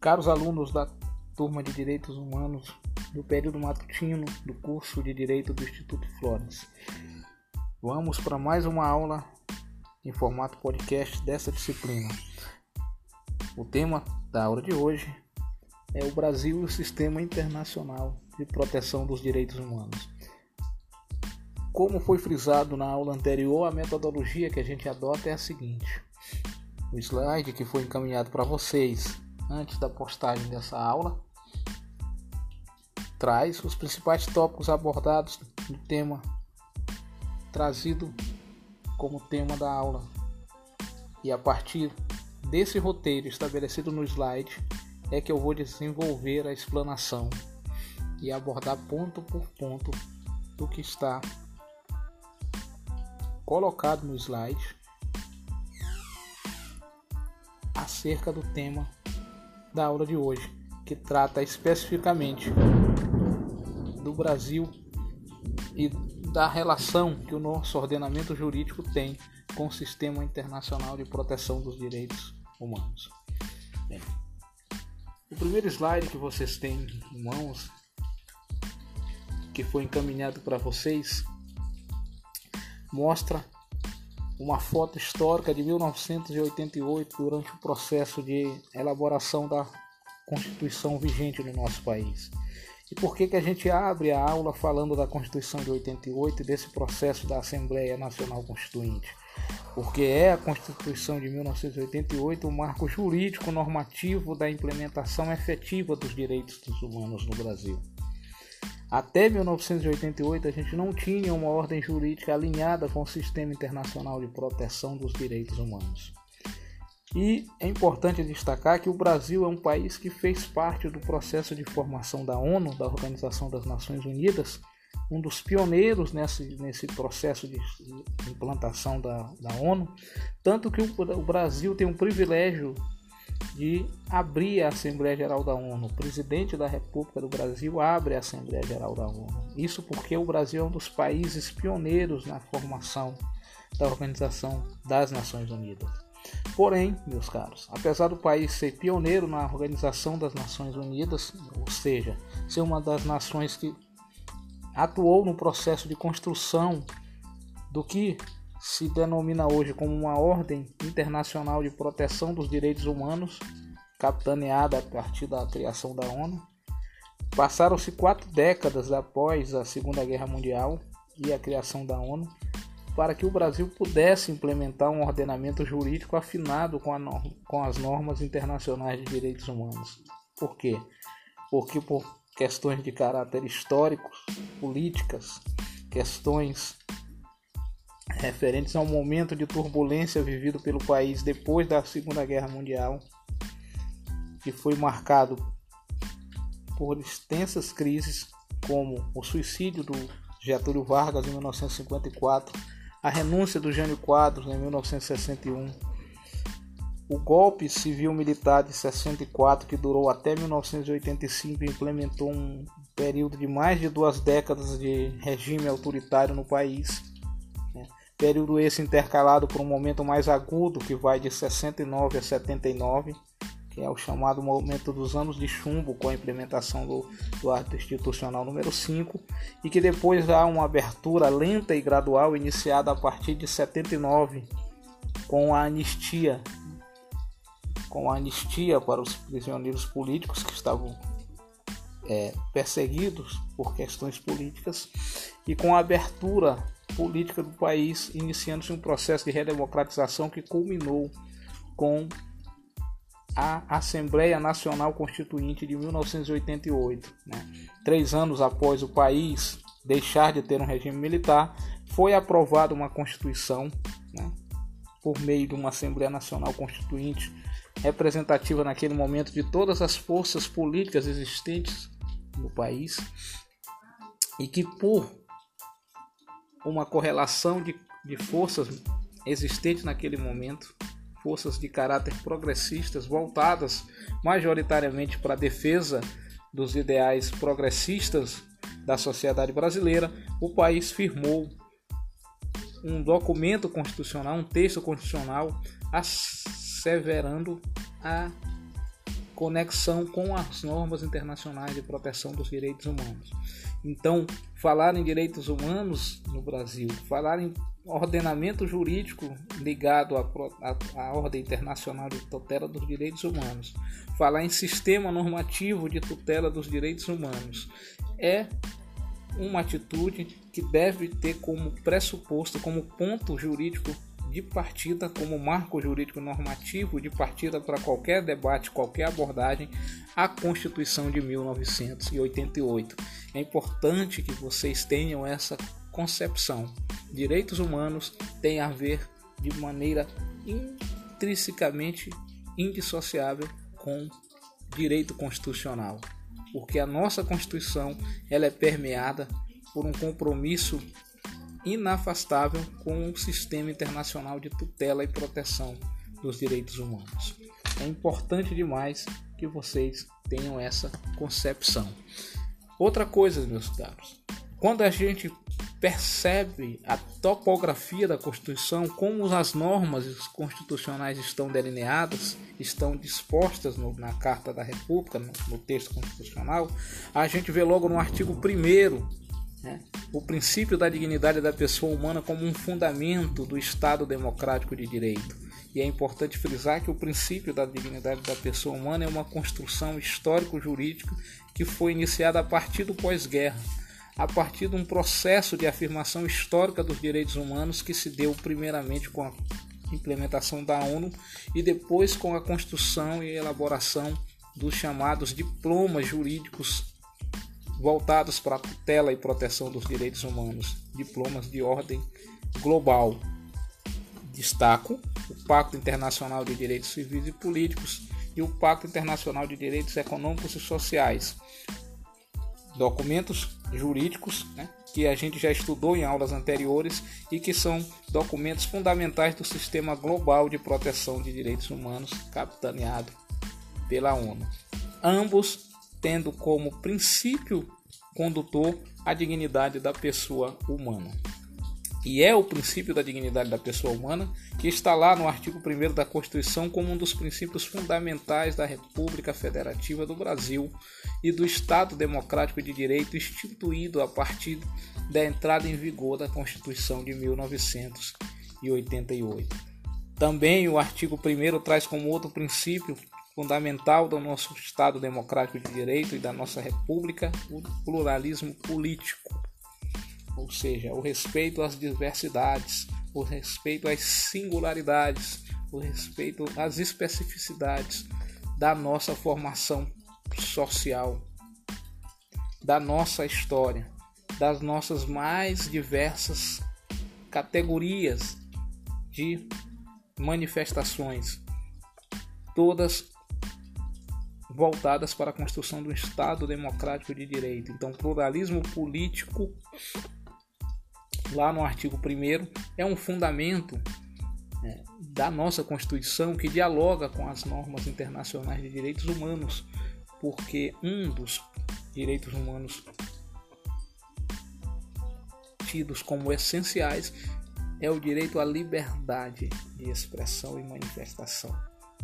Caros alunos da turma de Direitos Humanos do período matutino do curso de Direito do Instituto Flores, vamos para mais uma aula em formato podcast dessa disciplina. O tema da aula de hoje é o Brasil e o Sistema Internacional de Proteção dos Direitos Humanos. Como foi frisado na aula anterior, a metodologia que a gente adota é a seguinte: o slide que foi encaminhado para vocês antes da postagem dessa aula, traz os principais tópicos abordados no tema trazido como tema da aula. E a partir desse roteiro estabelecido no slide é que eu vou desenvolver a explanação e abordar ponto por ponto do que está colocado no slide acerca do tema da aula de hoje, que trata especificamente do Brasil e da relação que o nosso ordenamento jurídico tem com o Sistema Internacional de Proteção dos Direitos Humanos. Bem, o primeiro slide que vocês têm em mãos, que foi encaminhado para vocês, mostra uma foto histórica de 1988 durante o processo de elaboração da Constituição vigente no nosso país. E por que, que a gente abre a aula falando da Constituição de 88 e desse processo da Assembleia Nacional Constituinte? Porque é a Constituição de 1988 o marco jurídico normativo da implementação efetiva dos direitos dos humanos no Brasil. Até 1988, a gente não tinha uma ordem jurídica alinhada com o sistema internacional de proteção dos direitos humanos. E é importante destacar que o Brasil é um país que fez parte do processo de formação da ONU, da Organização das Nações Unidas, um dos pioneiros nesse, nesse processo de implantação da, da ONU, tanto que o, o Brasil tem um privilégio de abrir a Assembleia Geral da ONU. O presidente da República do Brasil abre a Assembleia Geral da ONU. Isso porque o Brasil é um dos países pioneiros na formação da Organização das Nações Unidas. Porém, meus caros, apesar do país ser pioneiro na Organização das Nações Unidas, ou seja, ser uma das nações que atuou no processo de construção do que se denomina hoje como uma ordem internacional de proteção dos direitos humanos, capitaneada a partir da criação da ONU. Passaram-se quatro décadas após a Segunda Guerra Mundial e a criação da ONU para que o Brasil pudesse implementar um ordenamento jurídico afinado com, norma, com as normas internacionais de direitos humanos. Por quê? Porque por questões de caráter histórico, políticas, questões referentes ao momento de turbulência vivido pelo país depois da Segunda Guerra Mundial, que foi marcado por extensas crises, como o suicídio do Getúlio Vargas em 1954, a renúncia do Jânio Quadros em 1961, o golpe civil-militar de 64, que durou até 1985 e implementou um período de mais de duas décadas de regime autoritário no país período esse intercalado por um momento mais agudo que vai de 69 a 79, que é o chamado momento dos anos de chumbo com a implementação do, do ato institucional número 5 e que depois há uma abertura lenta e gradual iniciada a partir de 79 com a anistia com a anistia para os prisioneiros políticos que estavam é, perseguidos por questões políticas e com a abertura política do país, iniciando-se um processo de redemocratização que culminou com a Assembleia Nacional Constituinte de 1988. Né? Três anos após o país deixar de ter um regime militar, foi aprovada uma Constituição né? por meio de uma Assembleia Nacional Constituinte representativa naquele momento de todas as forças políticas existentes no país e que por uma correlação de, de forças existentes naquele momento, forças de caráter progressistas voltadas majoritariamente para a defesa dos ideais progressistas da sociedade brasileira, o país firmou um documento constitucional, um texto constitucional asseverando a conexão com as normas internacionais de proteção dos direitos humanos. Então, falar em direitos humanos no Brasil, falar em ordenamento jurídico ligado à, à, à, ordem internacional de tutela dos direitos humanos, falar em sistema normativo de tutela dos direitos humanos, é uma atitude que deve ter como pressuposto, como ponto jurídico de partida, como marco jurídico normativo de partida para qualquer debate, qualquer abordagem, a Constituição de 1988. É importante que vocês tenham essa concepção. Direitos humanos têm a ver de maneira intrinsecamente indissociável com direito constitucional, porque a nossa Constituição ela é permeada por um compromisso inafastável com o sistema internacional de tutela e proteção dos direitos humanos. É importante demais que vocês tenham essa concepção. Outra coisa, meus caros, quando a gente percebe a topografia da Constituição, como as normas constitucionais estão delineadas, estão dispostas no, na Carta da República, no, no, texto constitucional, a gente vê logo no artigo 1 né? o princípio da dignidade da pessoa humana como um fundamento do Estado democrático de direito. E é importante frisar que o princípio da dignidade da pessoa humana é uma construção histórico-jurídica que foi iniciada a partir do pós-guerra, a partir de um processo de afirmação histórica dos direitos humanos que se deu primeiramente com a implementação da ONU e depois com a construção e elaboração dos chamados diplomas jurídicos voltados para a tutela e proteção dos direitos humanos, diplomas de ordem global. Destaco o Pacto Internacional de Direitos Civis e Políticos e o Pacto Internacional de Direitos Econômicos e Sociais. Documentos jurídicos né, que a gente já estudou em aulas anteriores e que são documentos fundamentais do sistema global de proteção de direitos humanos capitaneado pela ONU. Ambos tendo como princípio condutor a dignidade da pessoa humana. E é o princípio da dignidade da pessoa humana que está lá no artigo 1 da Constituição como um dos princípios fundamentais da República Federativa do Brasil e do Estado Democrático de Direito instituído a partir da entrada em vigor da Constituição de 1988. Também o artigo 1 traz como outro princípio fundamental do nosso Estado democrático de direito e da nossa República, o pluralismo político, ou seja, o respeito às diversidades, o respeito às singularidades, o respeito às especificidades da nossa formação social, da nossa história, das nossas mais diversas categorias de manifestações, todas voltadas para a construção do Estado democrático de direito. Então, pluralismo político, lá no artigo 1, é um fundamento é, da nossa Constituição que dialoga com as normas internacionais de direitos humanos, porque um dos direitos humanos tidos como essenciais é o direito à liberdade de expressão e manifestação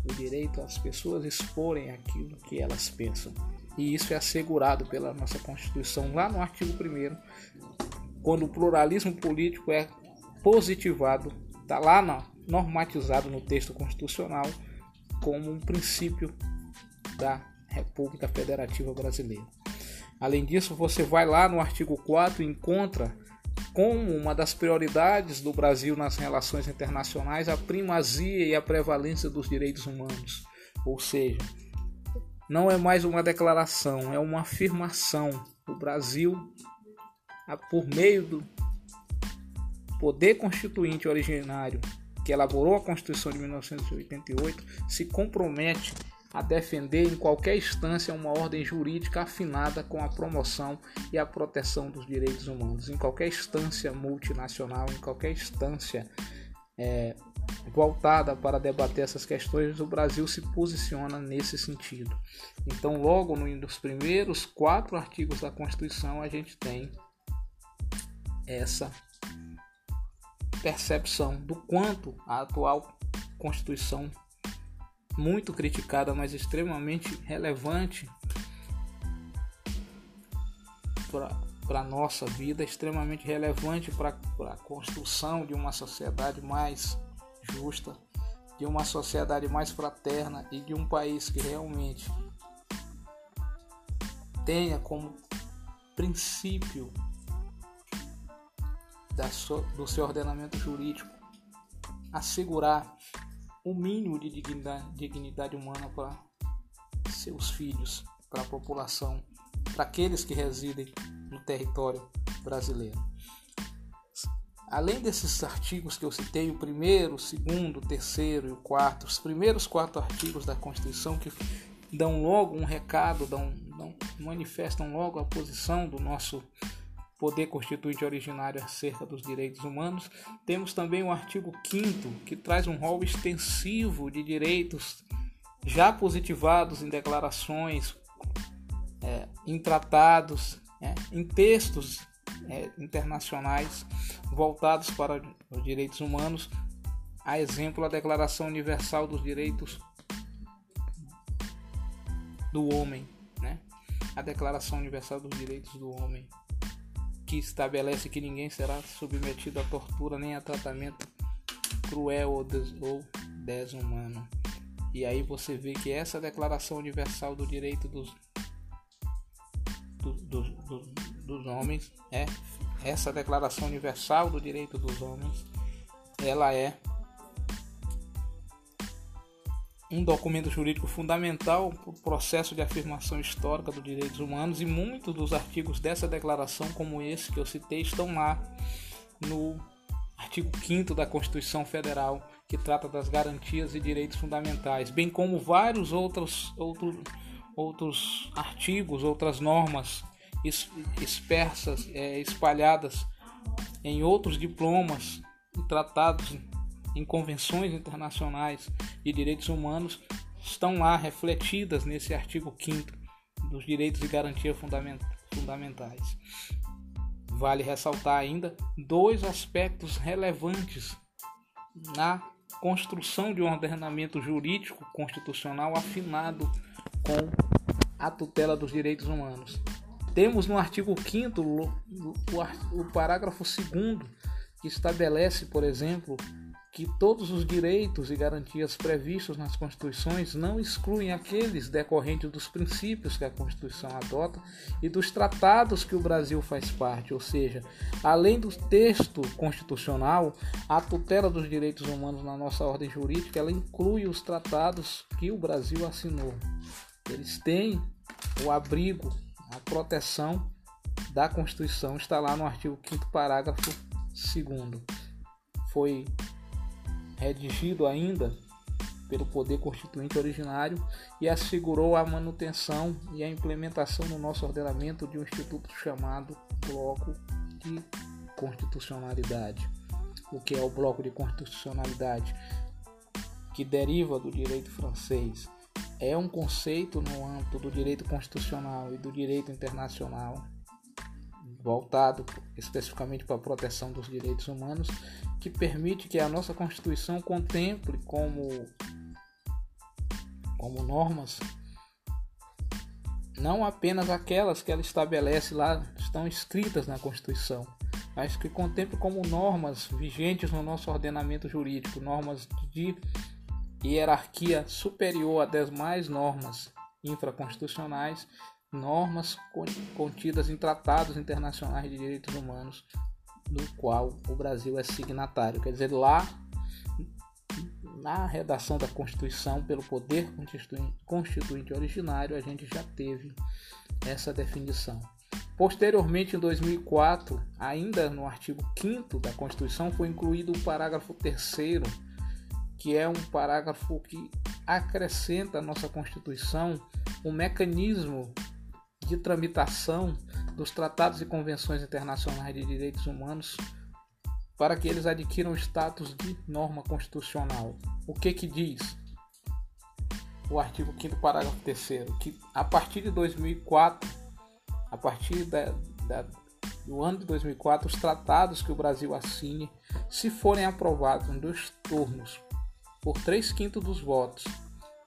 o direito às pessoas exporem aquilo que elas pensam. E isso é assegurado pela nossa Constituição lá no artigo 1 quando o pluralismo político é positivado, está lá no, normatizado no texto constitucional como um princípio da República Federativa Brasileira. Além disso, você vai lá no artigo 4 e encontra como uma das prioridades do Brasil nas relações internacionais a primazia e a prevalência dos direitos humanos. Ou seja, não é mais uma declaração, é uma afirmação. O Brasil, por meio do poder constituinte originário que elaborou a Constituição de 1988, se compromete a defender em qualquer instância uma ordem jurídica afinada com a promoção e a proteção dos direitos humanos. Em qualquer instância multinacional, em qualquer instância é, voltada para debater essas questões, o Brasil se posiciona nesse sentido. Então, logo nos primeiros quatro artigos da Constituição, a gente tem essa percepção do quanto a atual Constituição muito criticada, mas extremamente relevante para a nossa vida, extremamente relevante para a construção de uma sociedade mais justa, de uma sociedade mais fraterna e de um país que realmente tenha como princípio do seu ordenamento jurídico assegurar o mínimo de dignidade, dignidade humana para seus filhos, para a população, para aqueles que residem no território brasileiro. Além desses artigos que eu citei, o primeiro, o segundo, o terceiro e o quarto, os primeiros quatro artigos da Constituição que dão logo um recado, dão, dão, manifestam logo a posição do nosso poder constituinte originário acerca dos direitos humanos. Temos também o artigo 5 que traz um rol extensivo de direitos já positivados em declarações, é, em tratados, é, em textos é, internacionais voltados para os direitos humanos, a exemplo a Declaração Universal dos Direitos do Homem, né? a Declaração Universal dos Direitos do Homem, que estabelece que ninguém será submetido a tortura nem a tratamento cruel ou, des ou desumano. E aí você vê que essa Declaração Universal do Direito dos, do, do, do, dos Homens é essa Declaração Universal do Direito dos Homens, ela é um documento jurídico fundamental para o processo de afirmação histórica dos direitos humanos e muitos dos artigos dessa declaração, como esse que eu citei, estão lá no artigo 5 da Constituição Federal, que trata das garantias e direitos fundamentais, bem como vários outros, outros, outros artigos, outras normas dispersas, é, espalhadas em outros diplomas e tratados em convenções internacionais de direitos humanos estão lá refletidas nesse artigo 5 dos direitos e garantias fundamentais. Vale ressaltar ainda dois aspectos relevantes na construção de um ordenamento jurídico constitucional afinado com a tutela dos direitos humanos. Temos no artigo 5 o, parágrafo 2 que estabelece, por exemplo, que todos os direitos e garantias previstos nas constituições não excluem aqueles decorrentes dos princípios que a Constituição adota e dos tratados que o Brasil faz parte, ou seja, além do texto constitucional, a tutela dos direitos humanos na nossa ordem jurídica, ela inclui os tratados que o Brasil assinou. Eles têm o abrigo, a proteção da Constituição, está lá no artigo 5 parágrafo 2 foi redigido ainda pelo poder constituinte originário e assegurou a manutenção e a implementação no nosso ordenamento de um instituto chamado Bloco de Constitucionalidade. O que é o Bloco de Constitucionalidade? Que deriva do direito francês. É um conceito no âmbito do direito constitucional e do direito internacional voltado especificamente para a proteção dos direitos humanos, que permite que a nossa Constituição contemple como, como normas não apenas aquelas que ela estabelece lá, estão escritas na Constituição, mas que contemple como normas vigentes no nosso ordenamento jurídico, normas de hierarquia superior a demais normas infraconstitucionais normas contidas em tratados internacionais de direitos humanos, do qual o Brasil é signatário. Quer dizer, lá na redação da Constituição, pelo poder constituinte originário, a gente já teve essa definição. Posteriormente, em 2004, ainda no artigo 5 da Constituição, foi incluído o parágrafo 3, que é um parágrafo que acrescenta à nossa Constituição um mecanismo de tramitação dos tratados e convenções internacionais de direitos humanos para que eles adquiram status de norma constitucional. O que que diz? O artigo 5 parágrafo 3 que a partir de 2004, a partir da, da, do ano de 2004, os tratados que o Brasil assine, se forem aprovados em dois turnos por três quintos dos votos,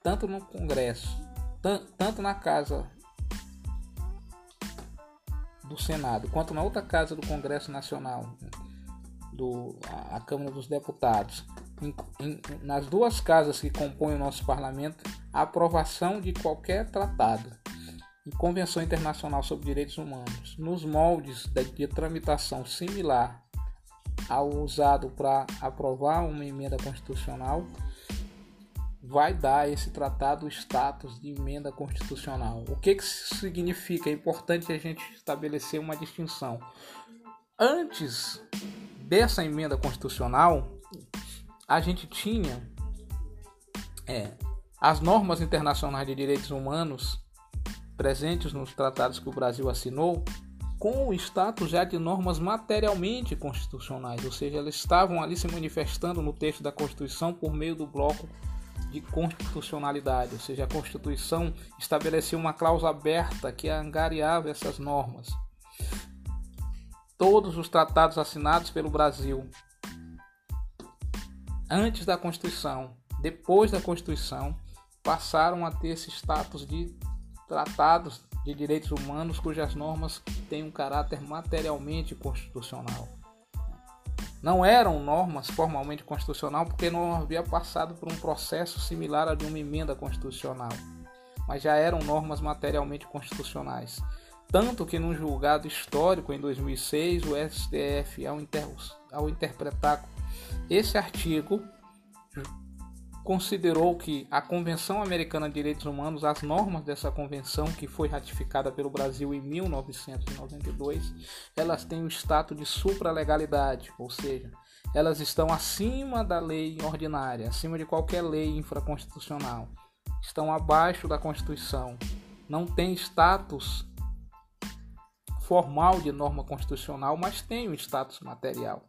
tanto no Congresso, tanto na Casa do Senado, quanto na outra casa do Congresso Nacional, do, a, Câmara dos Deputados, em, em, nas duas casas que compõem o nosso parlamento, a aprovação de qualquer tratado e convenção internacional sobre direitos humanos, nos moldes de, de tramitação similar ao usado para aprovar uma emenda constitucional, vai dar esse tratado o status de emenda constitucional. O que, que isso significa? É importante a gente estabelecer uma distinção. Antes dessa emenda constitucional, a gente tinha é, as normas internacionais de direitos humanos presentes nos tratados que o Brasil assinou com o status já de normas materialmente constitucionais, ou seja, elas estavam ali se manifestando no texto da Constituição por meio do bloco de constitucionalidade, ou seja, a Constituição estabelecia uma cláusula aberta que angariava essas normas. Todos os tratados assinados pelo Brasil antes da Constituição, depois da Constituição, passaram a ter esse status de tratados de direitos humanos cujas normas têm um caráter materialmente constitucional não eram normas formalmente constitucional porque não havia passado por um processo similar a de uma emenda constitucional, mas já eram normas materialmente constitucionais. Tanto que num julgado histórico em 2006, o STF, ao, inter... ao interpretar esse artigo, considerou que a Convenção Americana de Direitos Humanos, as normas dessa convenção, que foi ratificada pelo Brasil em 1992, elas têm o status de supralegalidade, ou seja, elas estão acima da lei ordinária, acima de qualquer lei infraconstitucional, estão abaixo da Constituição, não têm status formal de norma constitucional, mas têm o status material,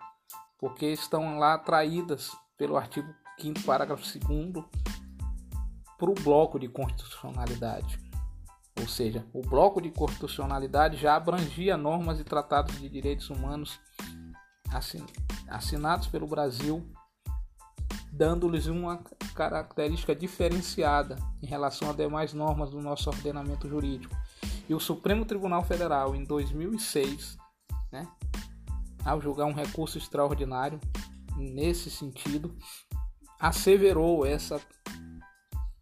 porque estão lá atraídas pelo artigo 5 parágrafo 2 para o bloco de constitucionalidade. Ou seja, o bloco de constitucionalidade já abrangia normas e tratados de direitos humanos assinados pelo Brasil, dando-lhes uma característica diferenciada em relação a demais normas do nosso ordenamento jurídico. E o Supremo Tribunal Federal, em 2006, né, ao julgar um recurso extraordinário nesse sentido, asseverou essa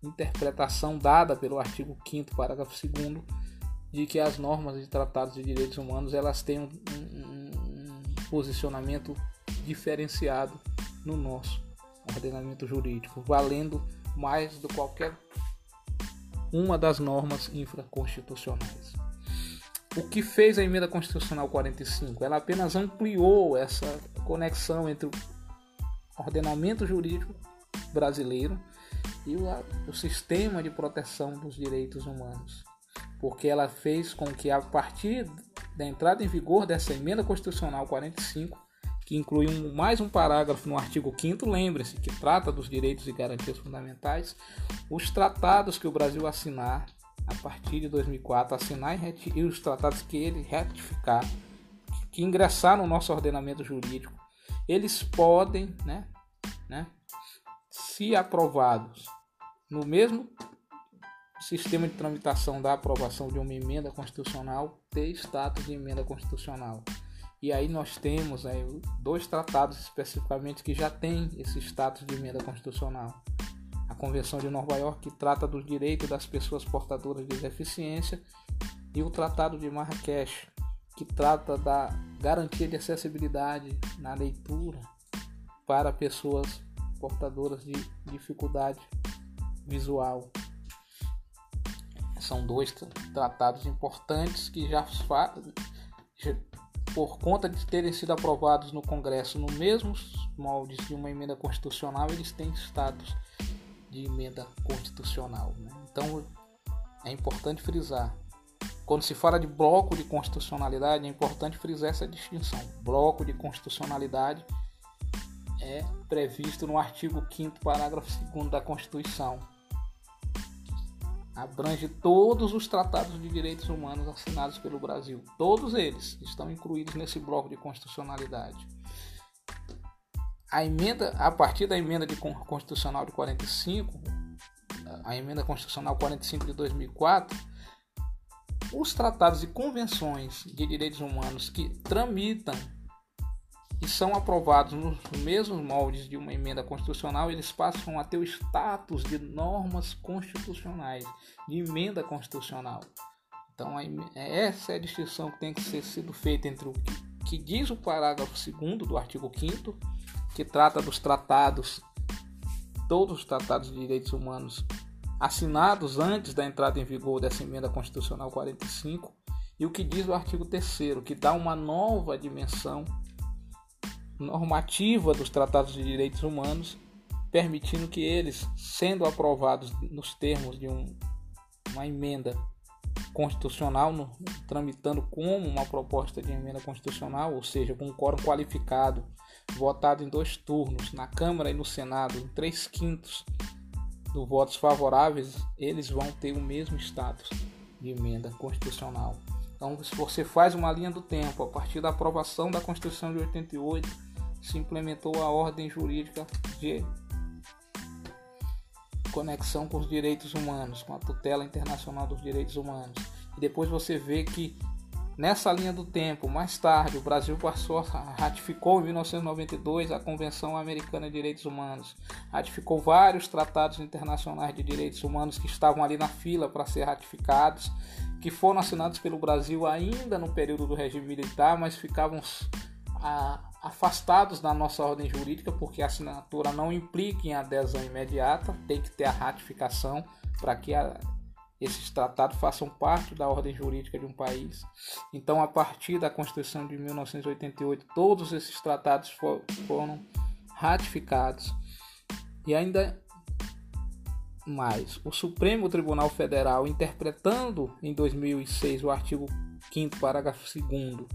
interpretação dada pelo artigo 5 parágrafo 2 de que as normas de tratados de direitos humanos elas têm um, um, um posicionamento diferenciado no nosso ordenamento jurídico, valendo mais do que qualquer uma das normas infraconstitucionais. O que fez a emenda constitucional 45? Ela apenas ampliou essa conexão entre o ordenamento jurídico brasileiro e o, o sistema de proteção dos direitos humanos, porque ela fez com que, a partir da entrada em vigor dessa emenda constitucional 45, que inclui um, mais um parágrafo no artigo 5 lembre-se, que trata dos direitos e garantias fundamentais, os tratados que o Brasil assinar a partir de 2004, assinar e, e os tratados que ele ratificar, que ingressar no nosso ordenamento jurídico, eles podem, né, né, se aprovados no mesmo sistema de tramitação da aprovação de uma emenda constitucional, ter status de emenda constitucional. E aí nós temos aí, dois tratados especificamente que já têm esse status de emenda constitucional. A Convenção de Nova York, que trata dos direitos das pessoas portadoras de deficiência, e o Tratado de Marrakech, que trata da garantia de acessibilidade na leitura para pessoas portadoras de dificuldade visual. São dois tratados importantes que já, por conta de terem sido aprovados no Congresso no mesmos moldes de uma emenda constitucional, eles têm status de emenda constitucional. Né? Então é importante frisar. Quando se fala de bloco de constitucionalidade, é importante frisar essa distinção. Bloco de constitucionalidade é previsto no artigo 5 parágrafo 2 da Constituição. Abrange todos os tratados de direitos humanos assinados pelo Brasil. Todos eles estão incluídos nesse bloco de constitucionalidade. A emenda, a partir da emenda de constitucional de 45, a emenda constitucional 45 de 2004, os tratados e convenções de direitos humanos que tramitam e são aprovados nos mesmos moldes de uma emenda constitucional, eles passam a ter o status de normas constitucionais, de emenda constitucional. Então, essa é a distinção que tem que ser sido feita entre o que diz o parágrafo 2 do artigo 5 que trata dos tratados, todos os tratados de direitos humanos assinados antes da entrada em vigor dessa emenda constitucional 45, e o que diz o artigo 3 que dá uma nova dimensão normativa dos tratados de direitos humanos, permitindo que eles, sendo aprovados nos termos de um, uma emenda constitucional, no, tramitando como uma proposta de emenda constitucional, ou seja, com um quórum qualificado, votado em dois turnos, na Câmara e no Senado, em três quintos dos votos favoráveis, eles vão ter o mesmo status de emenda constitucional. Então, se você faz uma linha do tempo, a partir da aprovação da Constituição de 88, se implementou a ordem jurídica de conexão com os direitos humanos, com a tutela internacional dos direitos humanos. E depois você vê que nessa linha do tempo, mais tarde, o Brasil passou ratificou em 1992 a Convenção Americana de Direitos Humanos, ratificou vários tratados internacionais de direitos humanos que estavam ali na fila para ser ratificados, que foram assinados pelo Brasil ainda no período do regime militar, mas ficavam a, afastados da nossa ordem jurídica, porque a assinatura não implica em adesão imediata, tem que ter a ratificação para que a, esses tratados façam parte da ordem jurídica de um país. Então, a partir da Constituição de 1988, todos esses tratados for, foram ratificados. E ainda mais, o Supremo Tribunal Federal, interpretando em 2006 o artigo 5 parágrafo 2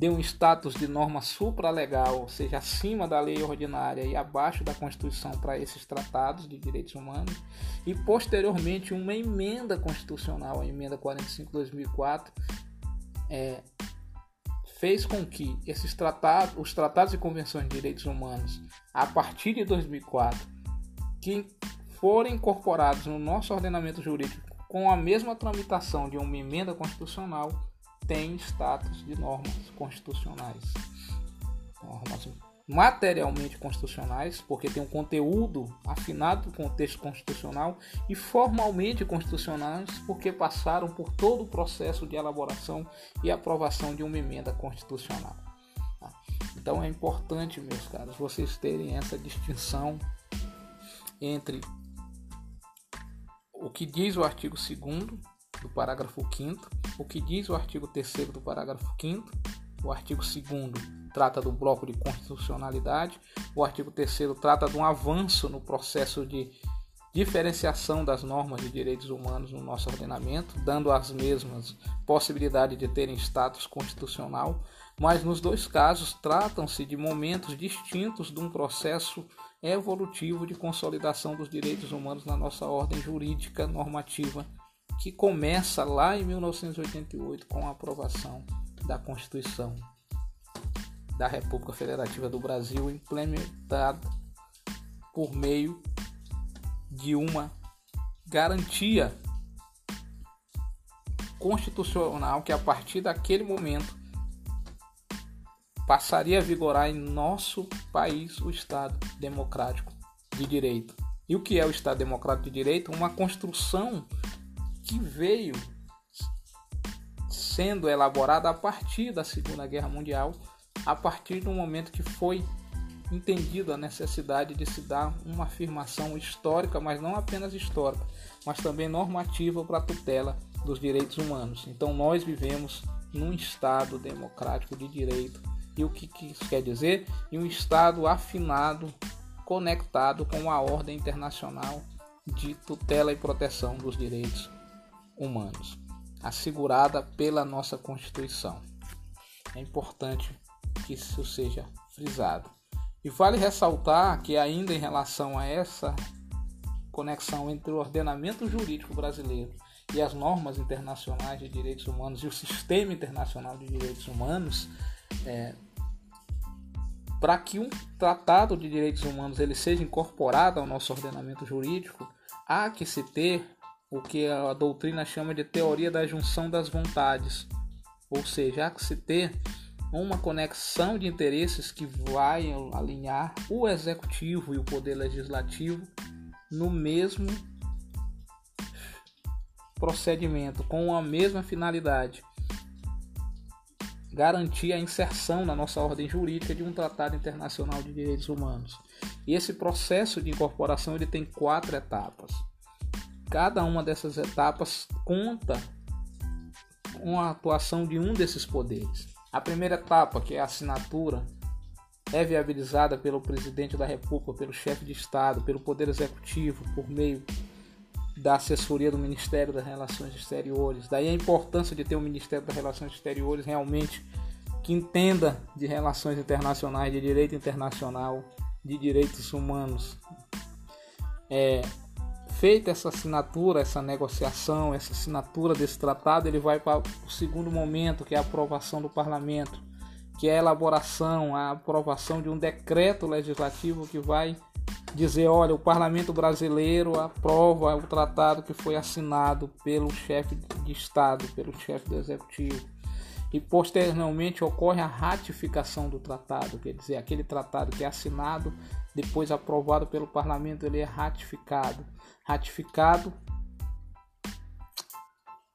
deu um status de norma supralegal, ou seja, acima da lei ordinária e abaixo da Constituição para esses tratados de direitos humanos, e posteriormente uma emenda constitucional, a emenda 45/2004, é, fez com que esses tratados, os tratados e convenções de direitos humanos, a partir de 2004, que forem incorporados no nosso ordenamento jurídico com a mesma tramitação de uma emenda constitucional, tem status de normas constitucionais. Normas materialmente constitucionais, porque tem um conteúdo afinado do contexto constitucional, e formalmente constitucionais, porque passaram por todo o processo de elaboração e aprovação de uma emenda constitucional. Tá? Então é importante, meus caros, vocês terem essa distinção entre o que diz o artigo 2 do parágrafo 5 o que diz o artigo 3 do parágrafo 5 o artigo 2 trata do bloco de constitucionalidade, o artigo 3 trata de um avanço no processo de diferenciação das normas de direitos humanos no nosso ordenamento, dando as mesmas possibilidade de terem status constitucional, mas nos dois casos tratam-se de momentos distintos de um processo evolutivo de consolidação dos direitos humanos na nossa ordem jurídica normativa que começa lá em 1988 com a aprovação da Constituição da República Federativa do Brasil, implementada por meio de uma garantia constitucional que a partir daquele momento passaria a vigorar em nosso país o Estado democrático de direito. E o que é o Estado democrático de direito? Uma construção que veio sendo elaborada a partir da Segunda Guerra Mundial, a partir do momento que foi entendido a necessidade de se dar uma afirmação histórica, mas não apenas histórica, mas também normativa para a tutela dos direitos humanos. Então nós vivemos num Estado democrático de direito. E o que isso quer dizer? Em um Estado afinado, conectado com a ordem internacional de tutela e proteção dos direitos humanos, assegurada pela nossa Constituição. É importante que isso seja frisado. E vale ressaltar que, ainda em relação a essa conexão entre o ordenamento jurídico brasileiro e as normas internacionais de direitos humanos e o sistema internacional de direitos humanos, é, para que um tratado de direitos humanos ele seja incorporado ao nosso ordenamento jurídico, há que se ter o que a doutrina chama de teoria da junção das vontades, ou seja, há que se ter uma conexão de interesses que vai alinhar o executivo e o poder legislativo no mesmo procedimento, com a mesma finalidade garantir a inserção na nossa ordem jurídica de um tratado internacional de direitos humanos. E esse processo de incorporação ele tem quatro etapas. Cada uma dessas etapas conta com a atuação de um desses poderes. A primeira etapa, que é a assinatura, é viabilizada pelo presidente da República, pelo chefe de Estado, pelo Poder Executivo, por meio da assessoria do Ministério das Relações Exteriores. Daí a importância de ter um Ministério das Relações Exteriores realmente que entenda de relações internacionais, de direito internacional, de direitos humanos. É, feita essa assinatura, essa negociação, essa assinatura desse tratado, ele vai para o segundo momento, que é a aprovação do parlamento, que é a elaboração, a aprovação de um decreto legislativo que vai dizer, olha, o parlamento brasileiro aprova o tratado que foi assinado pelo chefe de Estado, pelo chefe do executivo. E posteriormente ocorre a ratificação do tratado, quer dizer, aquele tratado que é assinado, depois aprovado pelo parlamento, ele é ratificado. Ratificado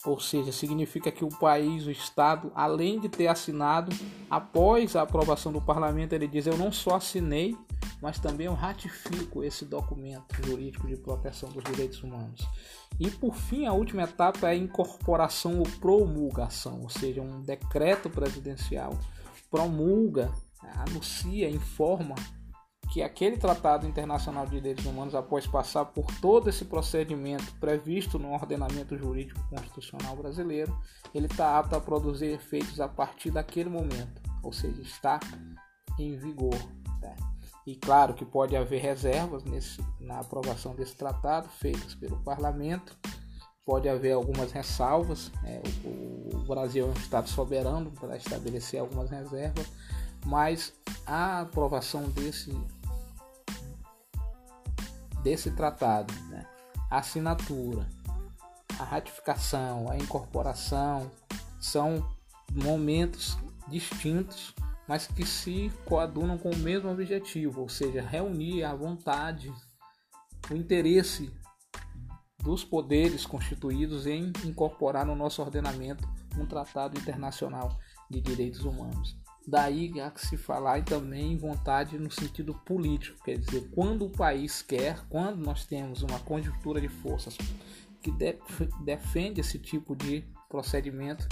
ou seja, significa que o país, o Estado, além de ter assinado, após a aprovação do parlamento, ele diz: Eu não só assinei, mas também eu ratifico esse documento jurídico de proteção dos direitos humanos. E por fim, a última etapa é a incorporação ou promulgação, ou seja, um decreto presidencial promulga, anuncia, informa que aquele Tratado Internacional de Direitos Humanos, após passar por todo esse procedimento previsto no ordenamento jurídico constitucional brasileiro, ele está apto a produzir efeitos a partir daquele momento, ou seja, está em vigor. Tá? E claro que pode haver reservas nesse, na aprovação desse tratado feitas pelo parlamento, pode haver algumas ressalvas. É, o, o Brasil é um Estado soberano para estabelecer algumas reservas, mas a aprovação desse desse tratado, né? a assinatura, a ratificação, a incorporação são momentos distintos, mas que se coadunam com o mesmo objetivo, ou seja, reunir a vontade, o interesse dos poderes constituídos em incorporar no nosso ordenamento um tratado internacional de direitos humanos. Daí há que se falar também em vontade no sentido político, quer dizer, quando o país quer, quando nós temos uma conjuntura de forças que de, defende esse tipo de procedimento,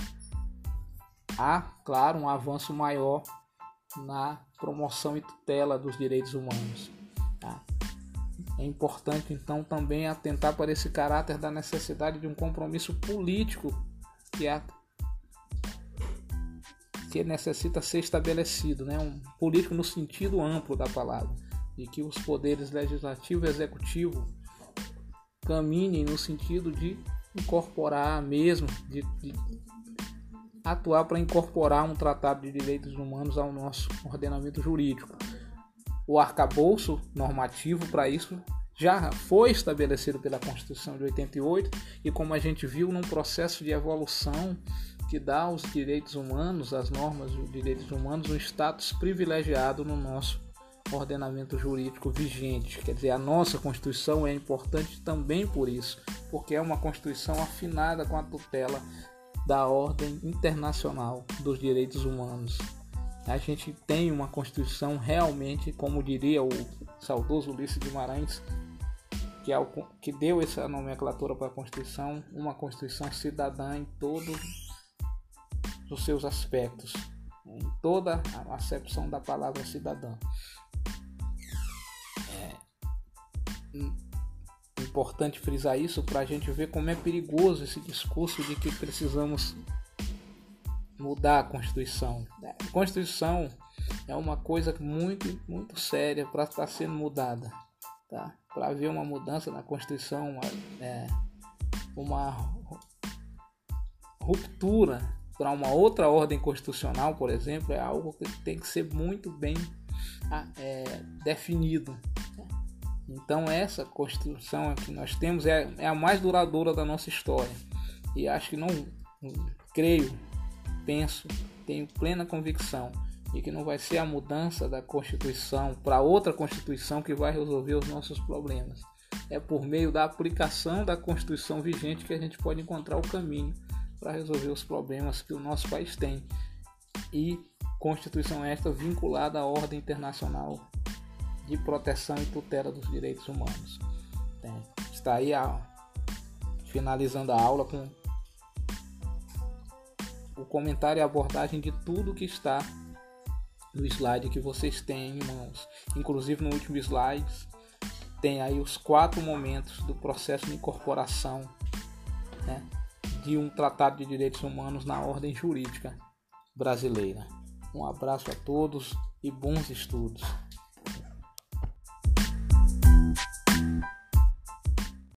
há, claro, um avanço maior na promoção e tutela dos direitos humanos. Tá? É importante então também atentar para esse caráter da necessidade de um compromisso político que é que necessita ser estabelecido, né? um político no sentido amplo da palavra, de que os poderes legislativo e executivo caminhem no sentido de incorporar mesmo, de, de atuar para incorporar um tratado de direitos humanos ao nosso ordenamento jurídico. O arcabouço normativo para isso já foi estabelecido pela Constituição de 88 e como a gente viu num processo de evolução que dá aos direitos humanos, às normas de direitos humanos, um status privilegiado no nosso ordenamento jurídico vigente. Quer dizer, a nossa Constituição é importante também por isso, porque é uma Constituição afinada com a tutela da ordem internacional dos direitos humanos. A gente tem uma Constituição realmente, como diria o saudoso Ulisses Guimarães, que, é o, que deu essa nomenclatura para a Constituição, uma Constituição cidadã em todo nos seus aspectos, em toda a acepção da palavra cidadão. É importante frisar isso para a gente ver como é perigoso esse discurso de que precisamos mudar a Constituição. A Constituição é uma coisa muito, muito séria para estar sendo mudada. Tá? Para haver uma mudança na Constituição, é, uma ruptura para uma outra ordem constitucional, por exemplo, é algo que tem que ser muito bem ah, é, definido. Então essa Constituição que nós temos é, é a mais duradoura da nossa história. E acho que não creio, penso, tenho plena convicção de que não vai ser a mudança da Constituição para outra Constituição que vai resolver os nossos problemas. É por meio da aplicação da Constituição vigente que a gente pode encontrar o caminho para resolver os problemas que o nosso país tem. E Constituição esta vinculada à ordem internacional de proteção e tutela dos direitos humanos. Está aí a, finalizando a aula com o comentário e abordagem de tudo que está no slide que vocês têm em mãos. Inclusive no último slide tem aí os quatro momentos do processo de incorporação né, de um tratado de direitos humanos na ordem jurídica brasileira. Um abraço a todos e bons estudos.